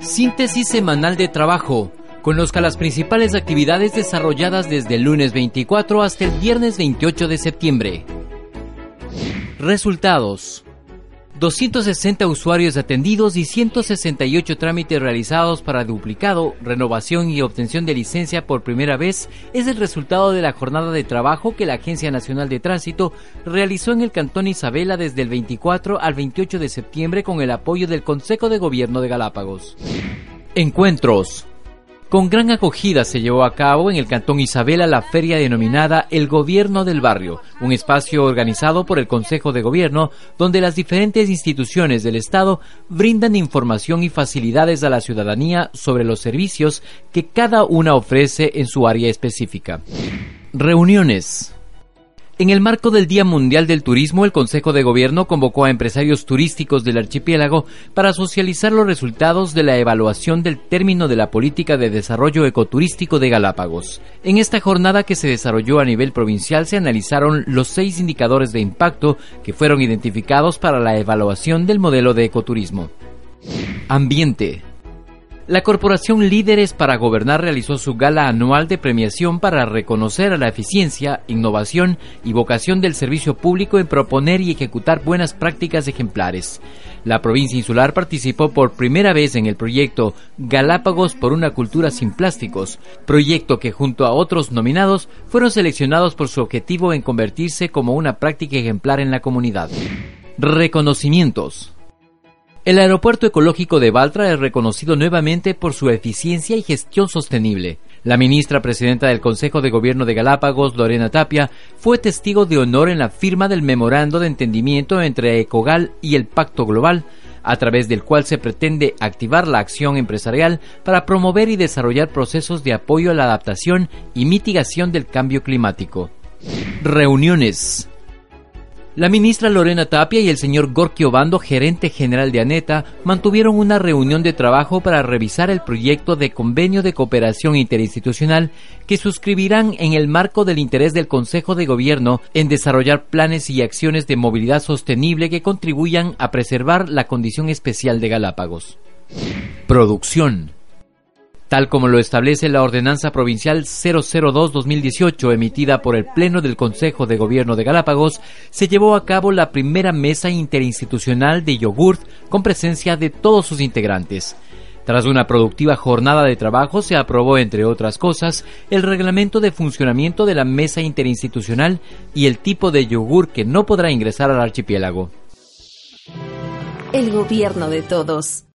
Síntesis semanal de trabajo. Conozca las principales actividades desarrolladas desde el lunes 24 hasta el viernes 28 de septiembre. Resultados. 260 usuarios atendidos y 168 trámites realizados para duplicado, renovación y obtención de licencia por primera vez es el resultado de la jornada de trabajo que la Agencia Nacional de Tránsito realizó en el Cantón Isabela desde el 24 al 28 de septiembre con el apoyo del Consejo de Gobierno de Galápagos. Encuentros. Con gran acogida se llevó a cabo en el Cantón Isabela la feria denominada El Gobierno del Barrio, un espacio organizado por el Consejo de Gobierno donde las diferentes instituciones del Estado brindan información y facilidades a la ciudadanía sobre los servicios que cada una ofrece en su área específica. Reuniones. En el marco del Día Mundial del Turismo, el Consejo de Gobierno convocó a empresarios turísticos del archipiélago para socializar los resultados de la evaluación del término de la política de desarrollo ecoturístico de Galápagos. En esta jornada que se desarrolló a nivel provincial se analizaron los seis indicadores de impacto que fueron identificados para la evaluación del modelo de ecoturismo. Ambiente. La Corporación Líderes para Gobernar realizó su gala anual de premiación para reconocer a la eficiencia, innovación y vocación del servicio público en proponer y ejecutar buenas prácticas ejemplares. La provincia insular participó por primera vez en el proyecto Galápagos por una cultura sin plásticos, proyecto que junto a otros nominados fueron seleccionados por su objetivo en convertirse como una práctica ejemplar en la comunidad. Reconocimientos. El aeropuerto ecológico de Baltra es reconocido nuevamente por su eficiencia y gestión sostenible. La ministra presidenta del Consejo de Gobierno de Galápagos, Lorena Tapia, fue testigo de honor en la firma del memorando de entendimiento entre Ecogal y el Pacto Global, a través del cual se pretende activar la acción empresarial para promover y desarrollar procesos de apoyo a la adaptación y mitigación del cambio climático. Reuniones. La ministra Lorena Tapia y el señor Gorky Obando, gerente general de ANETA, mantuvieron una reunión de trabajo para revisar el proyecto de convenio de cooperación interinstitucional que suscribirán en el marco del interés del Consejo de Gobierno en desarrollar planes y acciones de movilidad sostenible que contribuyan a preservar la condición especial de Galápagos. Producción tal como lo establece la Ordenanza Provincial 002-2018 emitida por el Pleno del Consejo de Gobierno de Galápagos, se llevó a cabo la primera mesa interinstitucional de yogurt con presencia de todos sus integrantes. Tras una productiva jornada de trabajo se aprobó, entre otras cosas, el reglamento de funcionamiento de la mesa interinstitucional y el tipo de yogur que no podrá ingresar al archipiélago. El gobierno de todos.